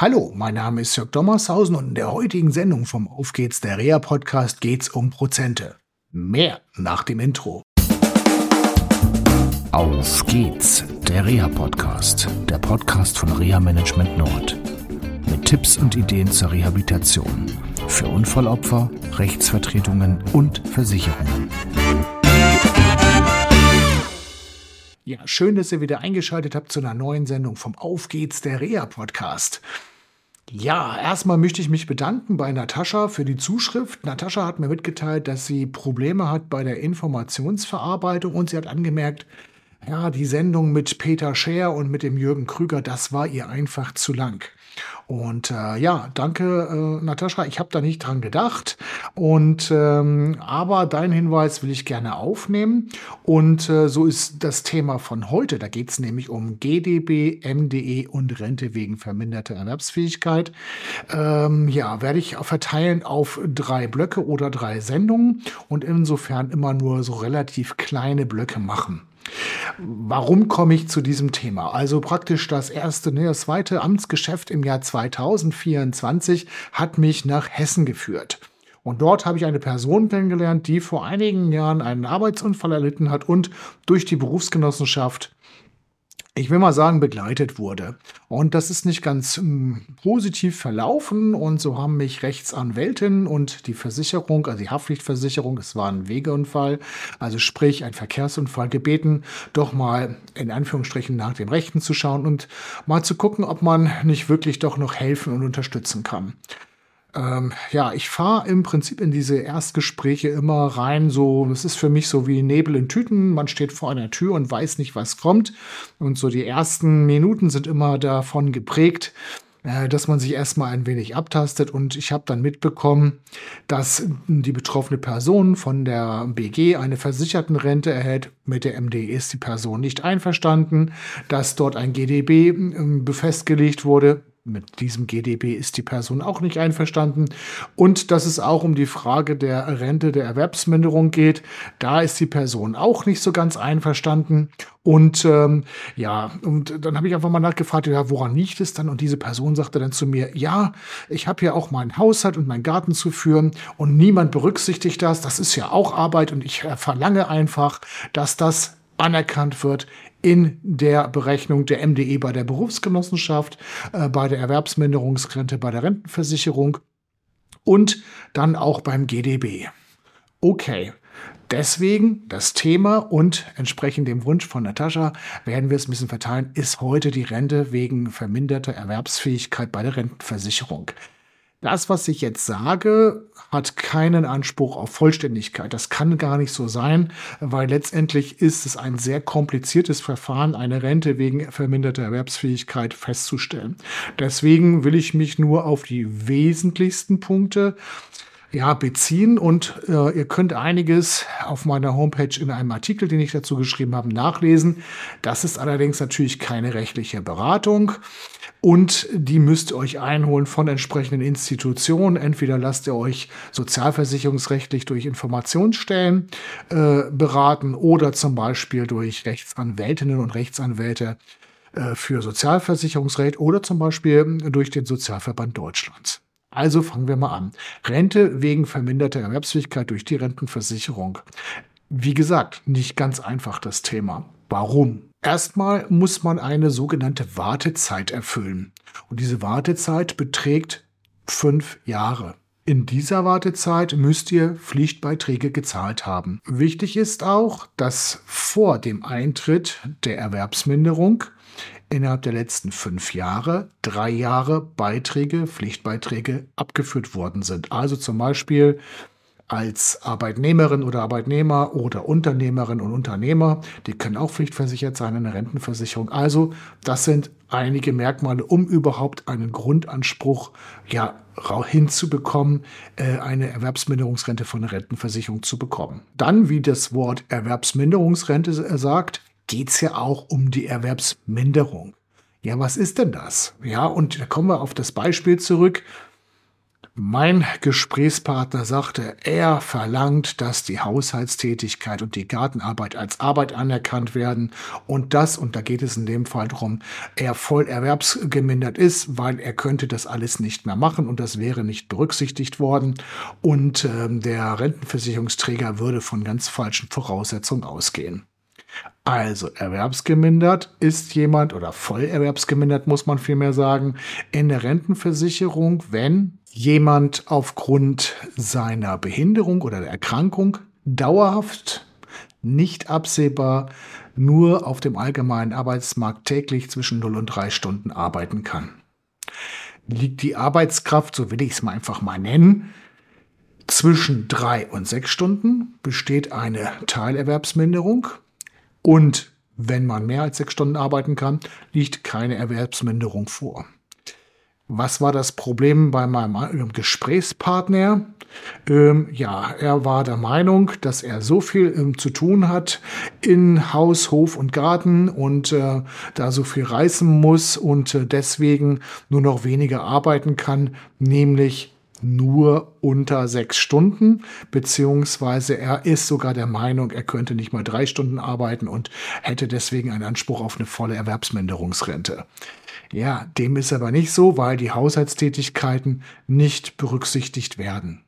Hallo, mein Name ist Jörg Dommershausen und in der heutigen Sendung vom Auf geht's der Reha Podcast geht's um Prozente. Mehr nach dem Intro. Auf geht's, der Reha Podcast, der Podcast von Reha Management Nord. Mit Tipps und Ideen zur Rehabilitation für Unfallopfer, Rechtsvertretungen und Versicherungen. Ja, schön, dass ihr wieder eingeschaltet habt zu einer neuen Sendung vom Auf geht's der Reha Podcast. Ja, erstmal möchte ich mich bedanken bei Natascha für die Zuschrift. Natascha hat mir mitgeteilt, dass sie Probleme hat bei der Informationsverarbeitung und sie hat angemerkt, ja, die Sendung mit Peter Scher und mit dem Jürgen Krüger, das war ihr einfach zu lang. Und äh, ja, danke, äh, Natascha. Ich habe da nicht dran gedacht. Und ähm, aber deinen Hinweis will ich gerne aufnehmen. Und äh, so ist das Thema von heute. Da geht es nämlich um GDB, MDE und Rente wegen verminderter Erwerbsfähigkeit. Ähm, ja, werde ich verteilen auf drei Blöcke oder drei Sendungen und insofern immer nur so relativ kleine Blöcke machen. Warum komme ich zu diesem Thema? Also praktisch das erste, ne, das zweite Amtsgeschäft im Jahr 2024 hat mich nach Hessen geführt. Und dort habe ich eine Person kennengelernt, die vor einigen Jahren einen Arbeitsunfall erlitten hat und durch die Berufsgenossenschaft ich will mal sagen, begleitet wurde. Und das ist nicht ganz ähm, positiv verlaufen. Und so haben mich Rechtsanwältin und die Versicherung, also die Haftpflichtversicherung, es war ein Wegeunfall, also sprich ein Verkehrsunfall, gebeten, doch mal in Anführungsstrichen nach dem Rechten zu schauen und mal zu gucken, ob man nicht wirklich doch noch helfen und unterstützen kann. Ähm, ja, ich fahre im Prinzip in diese Erstgespräche immer rein, so, das ist für mich so wie Nebel in Tüten. Man steht vor einer Tür und weiß nicht, was kommt. Und so die ersten Minuten sind immer davon geprägt, äh, dass man sich erstmal ein wenig abtastet. Und ich habe dann mitbekommen, dass die betroffene Person von der BG eine Versichertenrente erhält. Mit der MD ist die Person nicht einverstanden, dass dort ein GDB äh, festgelegt wurde mit diesem GDB ist die Person auch nicht einverstanden. Und dass es auch um die Frage der Rente der Erwerbsminderung geht. Da ist die Person auch nicht so ganz einverstanden. Und ähm, ja, und dann habe ich einfach mal nachgefragt, ja, woran liegt es dann? Und diese Person sagte dann zu mir, ja, ich habe ja auch meinen Haushalt und meinen Garten zu führen und niemand berücksichtigt das. Das ist ja auch Arbeit und ich verlange einfach, dass das anerkannt wird in der Berechnung der MDE bei der Berufsgenossenschaft, äh, bei der Erwerbsminderungsrente, bei der Rentenversicherung und dann auch beim GDB. Okay. Deswegen das Thema und entsprechend dem Wunsch von Natascha werden wir es ein bisschen verteilen, ist heute die Rente wegen verminderter Erwerbsfähigkeit bei der Rentenversicherung. Das, was ich jetzt sage, hat keinen Anspruch auf Vollständigkeit. Das kann gar nicht so sein, weil letztendlich ist es ein sehr kompliziertes Verfahren, eine Rente wegen verminderter Erwerbsfähigkeit festzustellen. Deswegen will ich mich nur auf die wesentlichsten Punkte ja, beziehen und äh, ihr könnt einiges auf meiner Homepage in einem Artikel, den ich dazu geschrieben habe, nachlesen. Das ist allerdings natürlich keine rechtliche Beratung und die müsst ihr euch einholen von entsprechenden Institutionen. Entweder lasst ihr euch sozialversicherungsrechtlich durch Informationsstellen äh, beraten oder zum Beispiel durch Rechtsanwältinnen und Rechtsanwälte äh, für Sozialversicherungsrecht oder zum Beispiel durch den Sozialverband Deutschlands. Also fangen wir mal an. Rente wegen verminderter Erwerbsfähigkeit durch die Rentenversicherung. Wie gesagt, nicht ganz einfach das Thema. Warum? Erstmal muss man eine sogenannte Wartezeit erfüllen. Und diese Wartezeit beträgt fünf Jahre. In dieser Wartezeit müsst ihr Pflichtbeiträge gezahlt haben. Wichtig ist auch, dass vor dem Eintritt der Erwerbsminderung innerhalb der letzten fünf Jahre drei Jahre Beiträge, Pflichtbeiträge abgeführt worden sind. Also zum Beispiel als Arbeitnehmerin oder Arbeitnehmer oder Unternehmerin und Unternehmer, die können auch pflichtversichert sein in der Rentenversicherung. Also das sind einige Merkmale, um überhaupt einen Grundanspruch ja hinzubekommen, äh, eine Erwerbsminderungsrente von der Rentenversicherung zu bekommen. Dann, wie das Wort Erwerbsminderungsrente sagt, geht es ja auch um die Erwerbsminderung. Ja, was ist denn das? Ja, und da kommen wir auf das Beispiel zurück. Mein Gesprächspartner sagte, er verlangt, dass die Haushaltstätigkeit und die Gartenarbeit als Arbeit anerkannt werden und das, und da geht es in dem Fall darum, er voll erwerbsgemindert ist, weil er könnte das alles nicht mehr machen und das wäre nicht berücksichtigt worden und äh, der Rentenversicherungsträger würde von ganz falschen Voraussetzungen ausgehen. Also erwerbsgemindert ist jemand oder voll erwerbsgemindert muss man vielmehr sagen in der Rentenversicherung, wenn jemand aufgrund seiner Behinderung oder der Erkrankung dauerhaft nicht absehbar nur auf dem allgemeinen Arbeitsmarkt täglich zwischen 0 und 3 Stunden arbeiten kann. Liegt die Arbeitskraft, so will ich es mal einfach mal nennen, zwischen 3 und 6 Stunden, besteht eine Teilerwerbsminderung und wenn man mehr als sechs Stunden arbeiten kann, liegt keine Erwerbsminderung vor. Was war das Problem bei meinem Gesprächspartner? Ähm, ja, er war der Meinung, dass er so viel ähm, zu tun hat in Haus, Hof und Garten und äh, da so viel reißen muss und äh, deswegen nur noch weniger arbeiten kann, nämlich nur unter sechs Stunden, beziehungsweise er ist sogar der Meinung, er könnte nicht mal drei Stunden arbeiten und hätte deswegen einen Anspruch auf eine volle Erwerbsminderungsrente. Ja, dem ist aber nicht so, weil die Haushaltstätigkeiten nicht berücksichtigt werden.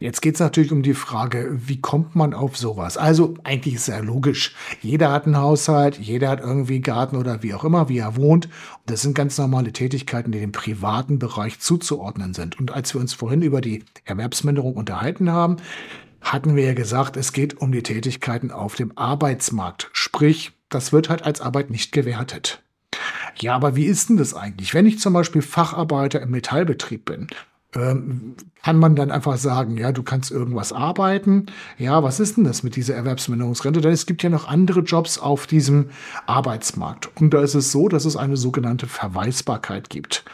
Jetzt geht es natürlich um die Frage, wie kommt man auf sowas? Also eigentlich ist es ja logisch. Jeder hat einen Haushalt, jeder hat irgendwie Garten oder wie auch immer, wie er wohnt. Das sind ganz normale Tätigkeiten, die dem privaten Bereich zuzuordnen sind. Und als wir uns vorhin über die Erwerbsminderung unterhalten haben, hatten wir ja gesagt, es geht um die Tätigkeiten auf dem Arbeitsmarkt. Sprich, das wird halt als Arbeit nicht gewertet. Ja, aber wie ist denn das eigentlich? Wenn ich zum Beispiel Facharbeiter im Metallbetrieb bin ähm, kann man dann einfach sagen, ja, du kannst irgendwas arbeiten. Ja, was ist denn das mit dieser Erwerbsminderungsrente? Denn es gibt ja noch andere Jobs auf diesem Arbeitsmarkt. Und da ist es so, dass es eine sogenannte Verweisbarkeit gibt.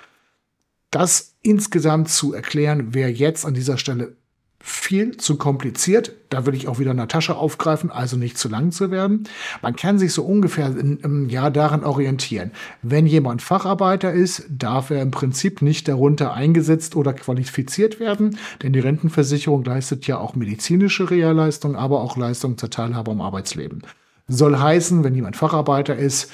Das insgesamt zu erklären, wer jetzt an dieser Stelle viel zu kompliziert. Da will ich auch wieder Natascha aufgreifen, also nicht zu lang zu werden. Man kann sich so ungefähr im Jahr daran orientieren. Wenn jemand Facharbeiter ist, darf er im Prinzip nicht darunter eingesetzt oder qualifiziert werden, denn die Rentenversicherung leistet ja auch medizinische Realleistungen, aber auch Leistungen zur Teilhabe am Arbeitsleben. Soll heißen, wenn jemand Facharbeiter ist,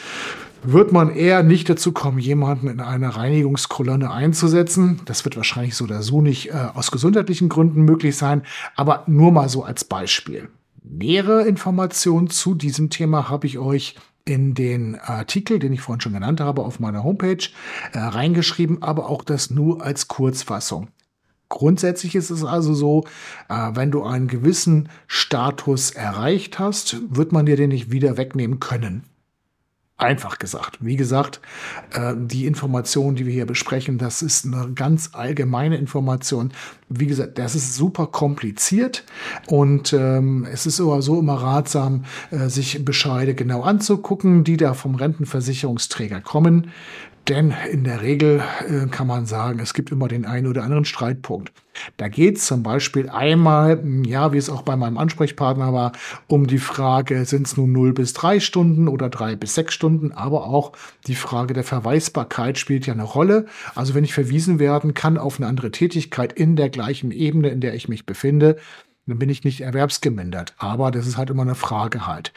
wird man eher nicht dazu kommen, jemanden in eine Reinigungskolonne einzusetzen. Das wird wahrscheinlich so oder so nicht äh, aus gesundheitlichen Gründen möglich sein, aber nur mal so als Beispiel. Nähere Informationen zu diesem Thema habe ich euch in den Artikel, den ich vorhin schon genannt habe, auf meiner Homepage äh, reingeschrieben, aber auch das nur als Kurzfassung. Grundsätzlich ist es also so, äh, wenn du einen gewissen Status erreicht hast, wird man dir den nicht wieder wegnehmen können. Einfach gesagt. Wie gesagt, äh, die Information, die wir hier besprechen, das ist eine ganz allgemeine Information. Wie gesagt, das ist super kompliziert und ähm, es ist aber so immer ratsam, äh, sich Bescheide genau anzugucken, die da vom Rentenversicherungsträger kommen. Denn in der Regel äh, kann man sagen, es gibt immer den einen oder anderen Streitpunkt. Da geht es zum Beispiel einmal, ja, wie es auch bei meinem Ansprechpartner war, um die Frage, sind es nun 0 bis 3 Stunden oder 3 bis 6 Stunden, aber auch die Frage der Verweisbarkeit spielt ja eine Rolle. Also wenn ich verwiesen werden kann auf eine andere Tätigkeit in der gleichen Ebene, in der ich mich befinde, dann bin ich nicht erwerbsgemindert. Aber das ist halt immer eine Frage halt.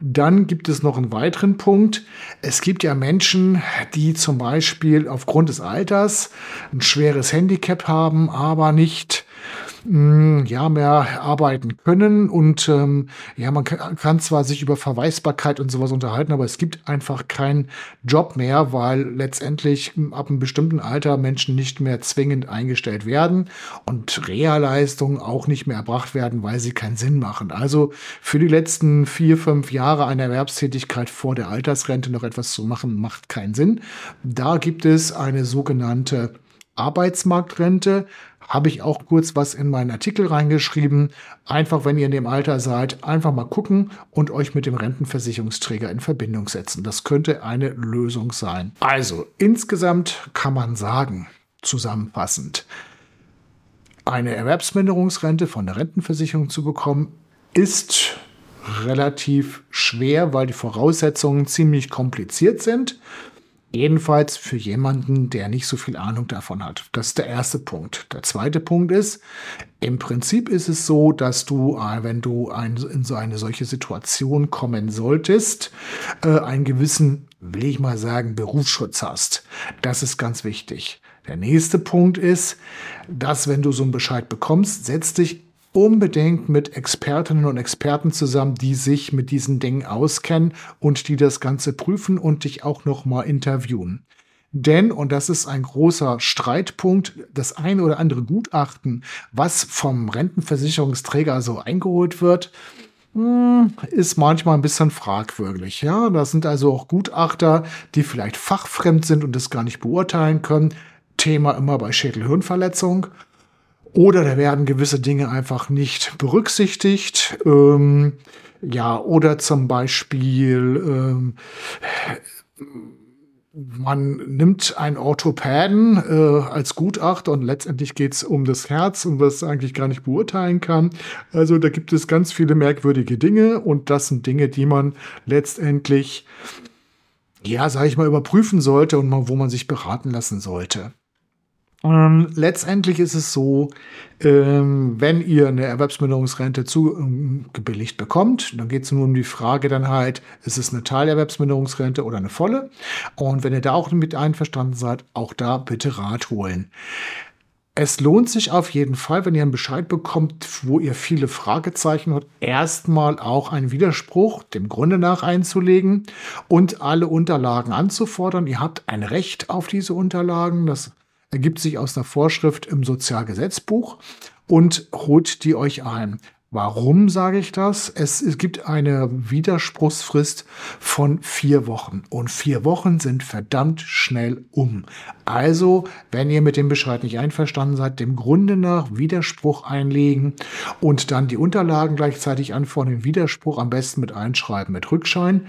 Dann gibt es noch einen weiteren Punkt. Es gibt ja Menschen, die zum Beispiel aufgrund des Alters ein schweres Handicap haben, aber nicht Mm, ja, mehr arbeiten können. Und ähm, ja, man kann, kann zwar sich über Verweisbarkeit und sowas unterhalten, aber es gibt einfach keinen Job mehr, weil letztendlich mm, ab einem bestimmten Alter Menschen nicht mehr zwingend eingestellt werden und Reha-Leistungen auch nicht mehr erbracht werden, weil sie keinen Sinn machen. Also für die letzten vier, fünf Jahre eine Erwerbstätigkeit vor der Altersrente noch etwas zu machen, macht keinen Sinn. Da gibt es eine sogenannte Arbeitsmarktrente habe ich auch kurz was in meinen Artikel reingeschrieben. Einfach, wenn ihr in dem Alter seid, einfach mal gucken und euch mit dem Rentenversicherungsträger in Verbindung setzen. Das könnte eine Lösung sein. Also, insgesamt kann man sagen, zusammenfassend, eine Erwerbsminderungsrente von der Rentenversicherung zu bekommen, ist relativ schwer, weil die Voraussetzungen ziemlich kompliziert sind. Jedenfalls für jemanden, der nicht so viel Ahnung davon hat. Das ist der erste Punkt. Der zweite Punkt ist, im Prinzip ist es so, dass du, äh, wenn du in so eine solche Situation kommen solltest, äh, einen gewissen, will ich mal sagen, Berufsschutz hast. Das ist ganz wichtig. Der nächste Punkt ist, dass wenn du so einen Bescheid bekommst, setz dich unbedingt mit Expertinnen und Experten zusammen, die sich mit diesen Dingen auskennen und die das Ganze prüfen und dich auch noch mal interviewen. Denn, und das ist ein großer Streitpunkt, das eine oder andere Gutachten, was vom Rentenversicherungsträger so eingeholt wird, hm, ist manchmal ein bisschen fragwürdig. Ja, das sind also auch Gutachter, die vielleicht fachfremd sind und das gar nicht beurteilen können. Thema immer bei Schädelhirnverletzung. Oder da werden gewisse Dinge einfach nicht berücksichtigt. Ähm, ja, oder zum Beispiel ähm, man nimmt einen Orthopäden äh, als Gutachter und letztendlich geht es um das Herz und was eigentlich gar nicht beurteilen kann. Also da gibt es ganz viele merkwürdige Dinge und das sind Dinge, die man letztendlich, ja, sage ich mal, überprüfen sollte und mal, wo man sich beraten lassen sollte. Ähm, letztendlich ist es so, ähm, wenn ihr eine Erwerbsminderungsrente zugebilligt ähm, bekommt, dann geht es nur um die Frage dann halt, ist es eine Teilerwerbsminderungsrente oder eine volle? Und wenn ihr da auch mit einverstanden seid, auch da bitte Rat holen. Es lohnt sich auf jeden Fall, wenn ihr einen Bescheid bekommt, wo ihr viele Fragezeichen habt, erstmal auch einen Widerspruch dem Grunde nach einzulegen und alle Unterlagen anzufordern. Ihr habt ein Recht auf diese Unterlagen. Das ergibt sich aus einer Vorschrift im Sozialgesetzbuch und holt die euch ein. Warum sage ich das? Es, es, gibt eine Widerspruchsfrist von vier Wochen und vier Wochen sind verdammt schnell um. Also, wenn ihr mit dem Bescheid nicht einverstanden seid, dem Grunde nach Widerspruch einlegen und dann die Unterlagen gleichzeitig anfordern, Widerspruch am besten mit einschreiben, mit Rückschein.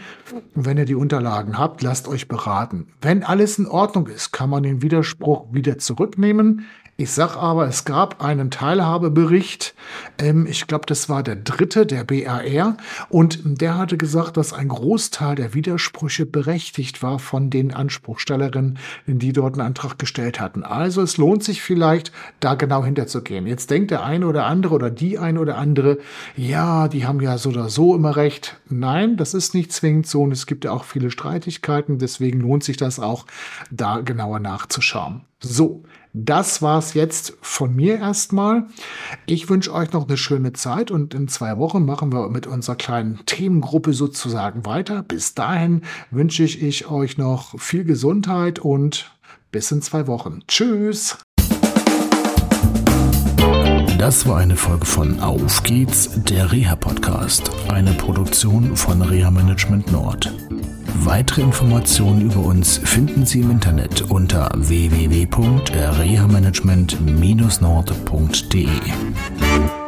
Wenn ihr die Unterlagen habt, lasst euch beraten. Wenn alles in Ordnung ist, kann man den Widerspruch wieder zurücknehmen. Ich sag aber, es gab einen Teilhabebericht, ähm, ich glaube, das war der dritte, der BRR, und der hatte gesagt, dass ein Großteil der Widersprüche berechtigt war von den Anspruchstellerinnen, die dort einen Antrag gestellt hatten. Also es lohnt sich vielleicht, da genau hinterzugehen. Jetzt denkt der eine oder andere oder die eine oder andere, ja, die haben ja so oder so immer recht. Nein, das ist nicht zwingend so und es gibt ja auch viele Streitigkeiten, deswegen lohnt sich das auch, da genauer nachzuschauen. So, das war's jetzt von mir erstmal. Ich wünsche euch noch eine schöne Zeit und in zwei Wochen machen wir mit unserer kleinen Themengruppe sozusagen weiter. Bis dahin wünsche ich euch noch viel Gesundheit und bis in zwei Wochen. Tschüss! Das war eine Folge von Auf geht's, der Reha-Podcast, eine Produktion von Reha Management Nord. Weitere Informationen über uns finden Sie im Internet unter www.rehamanagement-nord.de.